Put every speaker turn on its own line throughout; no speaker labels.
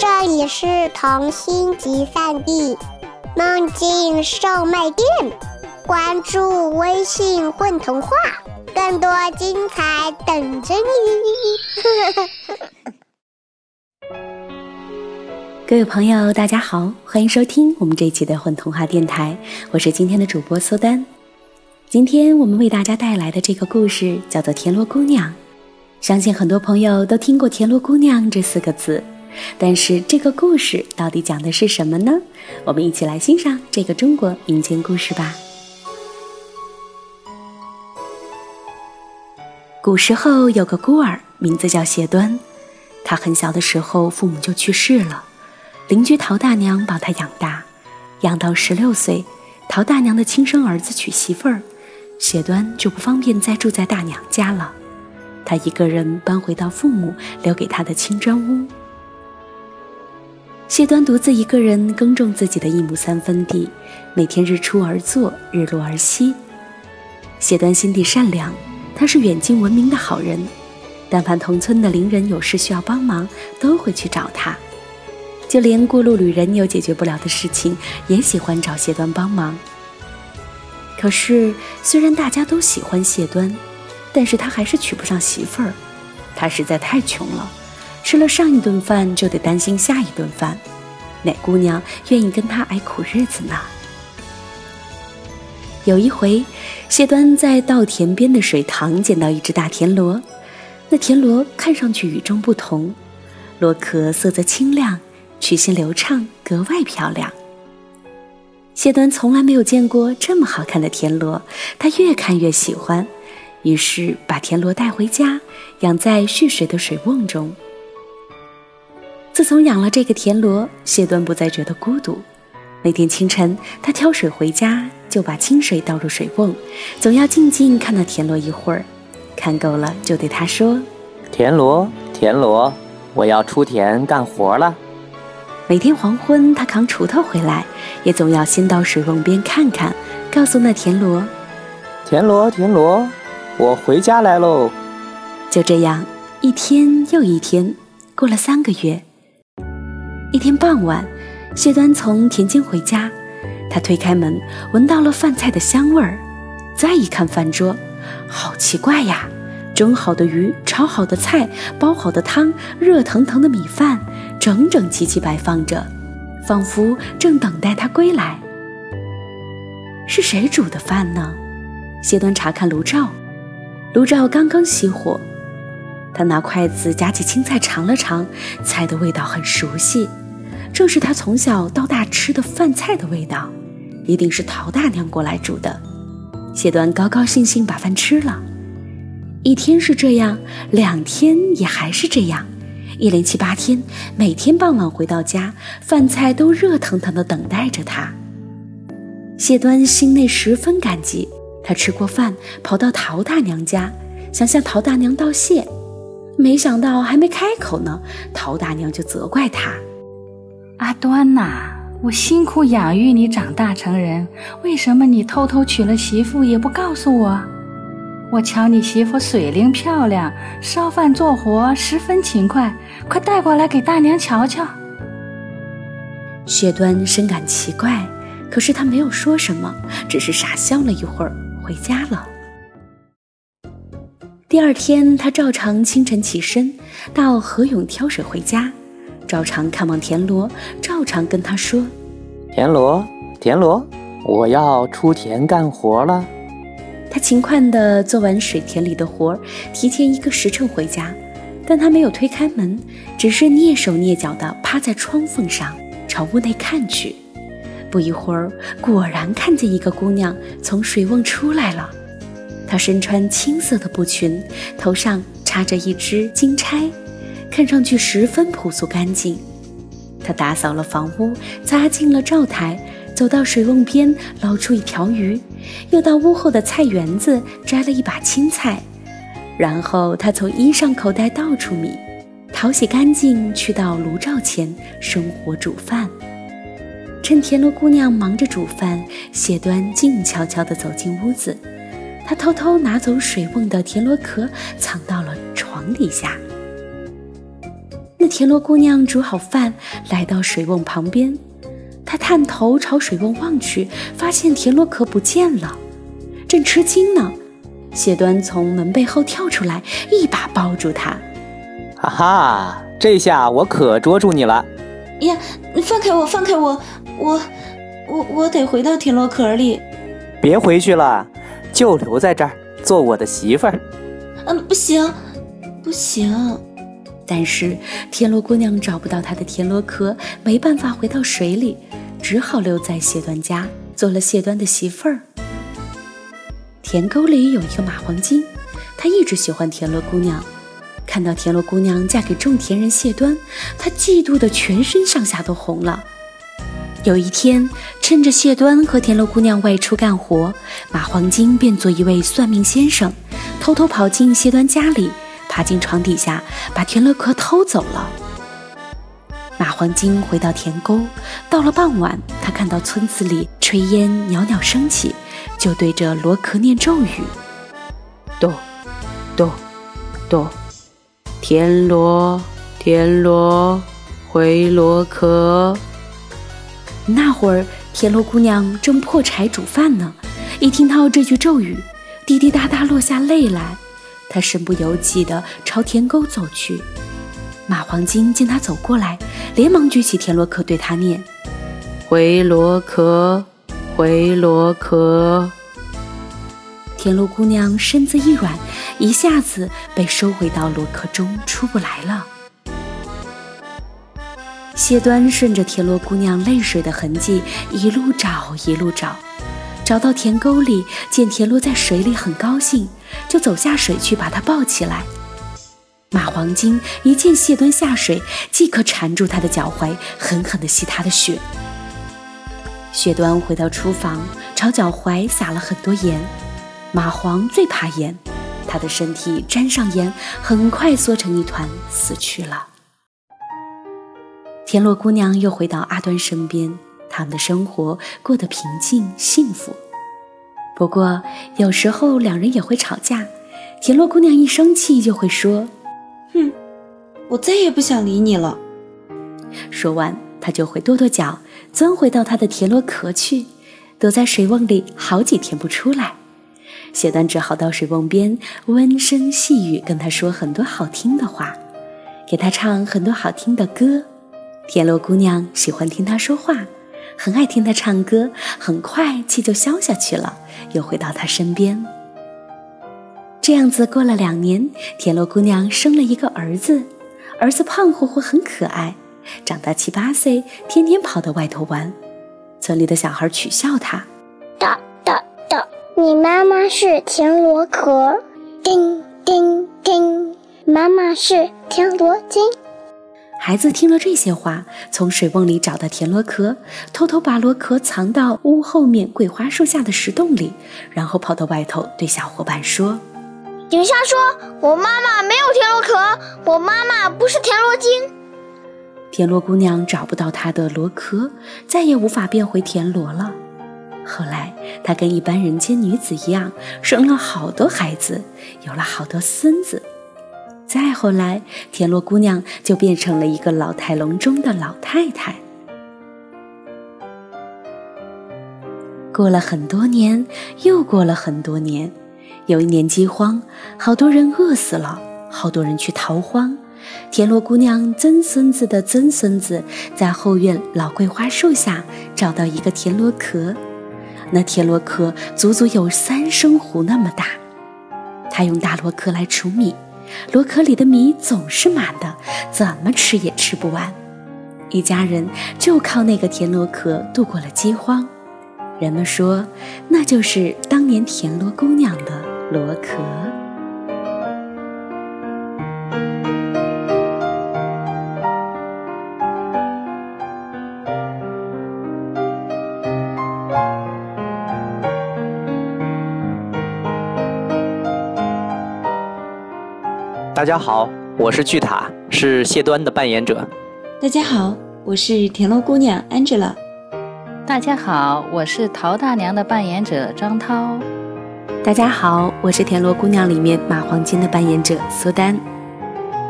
这里是童心集散地，梦境售卖店。关注微信“混童话”，更多精彩等着你。
各位朋友，大家好，欢迎收听我们这一期的混童话电台，我是今天的主播苏丹。今天我们为大家带来的这个故事叫做《田螺姑娘》。相信很多朋友都听过“田螺姑娘”这四个字，但是这个故事到底讲的是什么呢？我们一起来欣赏这个中国民间故事吧。古时候有个孤儿，名字叫谢端。他很小的时候父母就去世了，邻居陶大娘把他养大，养到十六岁，陶大娘的亲生儿子娶媳妇儿，谢端就不方便再住在大娘家了。他一个人搬回到父母留给他的青砖屋。谢端独自一个人耕种自己的一亩三分地，每天日出而作，日落而息。谢端心地善良，他是远近闻名的好人，但凡同村的邻人有事需要帮忙，都会去找他。就连过路旅人有解决不了的事情，也喜欢找谢端帮忙。可是，虽然大家都喜欢谢端，但是他还是娶不上媳妇儿，他实在太穷了，吃了上一顿饭就得担心下一顿饭，哪姑娘愿意跟他挨苦日子呢？有一回，谢端在稻田边的水塘捡到一只大田螺，那田螺看上去与众不同，螺壳色泽清亮，曲线流畅，格外漂亮。谢端从来没有见过这么好看的田螺，他越看越喜欢。于是把田螺带回家，养在蓄水的水瓮中。自从养了这个田螺，谢端不再觉得孤独。每天清晨，他挑水回家，就把清水倒入水瓮，总要静静看那田螺一会儿。看够了，就对他说：“
田螺，田螺，我要出田干活了。”
每天黄昏，他扛锄头回来，也总要先到水瓮边看看，告诉那田螺：“
田螺，田螺。”我回家来喽。
就这样，一天又一天，过了三个月。一天傍晚，谢端从田间回家，他推开门，闻到了饭菜的香味儿。再一看饭桌，好奇怪呀！蒸好的鱼，炒好的菜，煲好的汤，热腾腾的米饭，整整齐齐摆放着，仿佛正等待他归来。是谁煮的饭呢？谢端查看炉灶。炉灶刚刚熄火，他拿筷子夹起青菜尝了尝，菜的味道很熟悉，正是他从小到大吃的饭菜的味道，一定是陶大娘过来煮的。谢端高高兴兴把饭吃了，一天是这样，两天也还是这样，一连七八天，每天傍晚回到家，饭菜都热腾腾的等待着他。谢端心内十分感激。他吃过饭，跑到陶大娘家，想向陶大娘道谢，没想到还没开口呢，陶大娘就责怪他：“
阿端呐，我辛苦养育你长大成人，为什么你偷偷娶了媳妇也不告诉我？我瞧你媳妇水灵漂亮，烧饭做活十分勤快，快带过来给大娘瞧瞧。”
谢端深感奇怪，可是他没有说什么，只是傻笑了一会儿。回家了。第二天，他照常清晨起身，到河涌挑水回家，照常看望田螺，照常跟他说：“
田螺，田螺，我要出田干活了。”
他勤快地做完水田里的活儿，提前一个时辰回家。但他没有推开门，只是蹑手蹑脚地趴在窗缝上，朝屋内看去。不一会儿，果然看见一个姑娘从水瓮出来了。她身穿青色的布裙，头上插着一只金钗，看上去十分朴素干净。她打扫了房屋，擦净了灶台，走到水瓮边捞出一条鱼，又到屋后的菜园子摘了一把青菜，然后她从衣裳口袋倒出米，淘洗干净，去到炉灶前生火煮饭。趁田螺姑娘忙着煮饭，谢端静悄悄地走进屋子。他偷偷拿走水瓮的田螺壳，藏到了床底下。那田螺姑娘煮好饭，来到水瓮旁边，她探头朝水瓮望去，发现田螺壳不见了，正吃惊呢。谢端从门背后跳出来，一把抱住她。
哈哈，这下我可捉住你了！
呀，放开我，放开我，我，我，我得回到田螺壳里。
别回去了，就留在这儿做我的媳妇儿。
嗯，不行，不行。
但是田螺姑娘找不到她的田螺壳，没办法回到水里，只好留在谢端家，做了谢端的媳妇儿。田沟里有一个马黄金，他一直喜欢田螺姑娘。看到田螺姑娘嫁给种田人谢端，他嫉妒的全身上下都红了。有一天，趁着谢端和田螺姑娘外出干活，马黄金变作一位算命先生，偷偷跑进谢端家里，爬进床底下，把田螺壳偷走了。蚂黄精回到田沟，到了傍晚，他看到村子里炊烟袅袅升起。就对着螺壳念咒语：“哆，哆，哆，田螺，田螺，回螺壳。”那会儿，田螺姑娘正破柴煮饭呢，一听到这句咒语，滴滴答答落下泪来。他身不由己地朝田沟走去。马黄金见他走过来，连忙举起田螺壳，对他念：“回螺壳。”回螺壳，田螺姑娘身子一软，一下子被收回到螺壳中，出不来了。谢端顺着田螺姑娘泪水的痕迹一路找，一路找，找到田沟里，见田螺在水里，很高兴，就走下水去把它抱起来。马黄金一见谢端下水，即刻缠住他的脚踝，狠狠地吸他的血。谢端回到厨房，朝脚踝撒了很多盐。蚂蟥最怕盐，它的身体沾上盐，很快缩成一团，死去了。田螺姑娘又回到阿端身边，他们的生活过得平静幸福。不过，有时候两人也会吵架。田螺姑娘一生气就会说：“
哼，我再也不想理你了。”
说完，她就会跺跺脚。钻回到他的田螺壳去，躲在水瓮里好几天不出来。谢端只好到水瓮边温声细语跟他说很多好听的话，给他唱很多好听的歌。田螺姑娘喜欢听他说话，很爱听他唱歌。很快气就消下去了，又回到他身边。这样子过了两年，田螺姑娘生了一个儿子，儿子胖乎乎，很可爱。长到七八岁，天天跑到外头玩，村里的小孩取笑他：“
哒哒哒，你妈妈是田螺壳，叮叮叮，妈妈是田螺精。”
孩子听了这些话，从水瓮里找到田螺壳，偷偷把螺壳藏到屋后面桂花树下的石洞里，然后跑到外头对小伙伴说：“
你们瞎说，我妈妈没有田螺壳，我妈妈不是田螺精。”
田螺姑娘找不到她的螺壳，再也无法变回田螺了。后来，她跟一般人间女子一样，生了好多孩子，有了好多孙子。再后来，田螺姑娘就变成了一个老态龙钟的老太太。过了很多年，又过了很多年，有一年饥荒，好多人饿死了，好多人去逃荒。田螺姑娘曾孙子的曾孙子在后院老桂花树下找到一个田螺壳，那田螺壳足足有三升壶那么大。他用大螺壳来储米，螺壳里的米总是满的，怎么吃也吃不完。一家人就靠那个田螺壳度过了饥荒。人们说，那就是当年田螺姑娘的螺壳。
大家好，我是巨塔，是谢端的扮演者。
大家好，我是田螺姑娘 Angela。
大家好，我是陶大娘的扮演者张涛。
大家好，我是田螺姑娘里面马黄金的扮演者苏丹。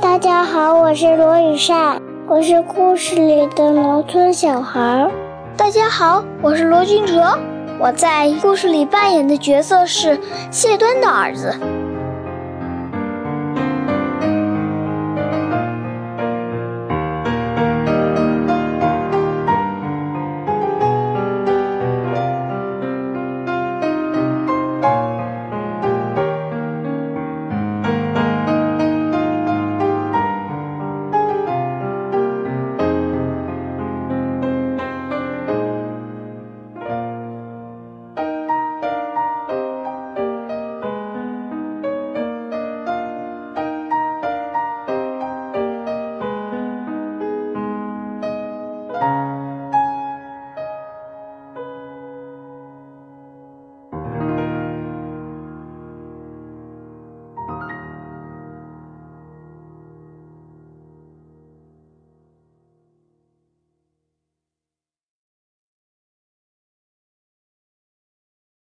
大家好，我是罗雨善，我是故事里的农村小孩。
大家好，我是罗君哲，我在故事里扮演的角色是谢端的儿子。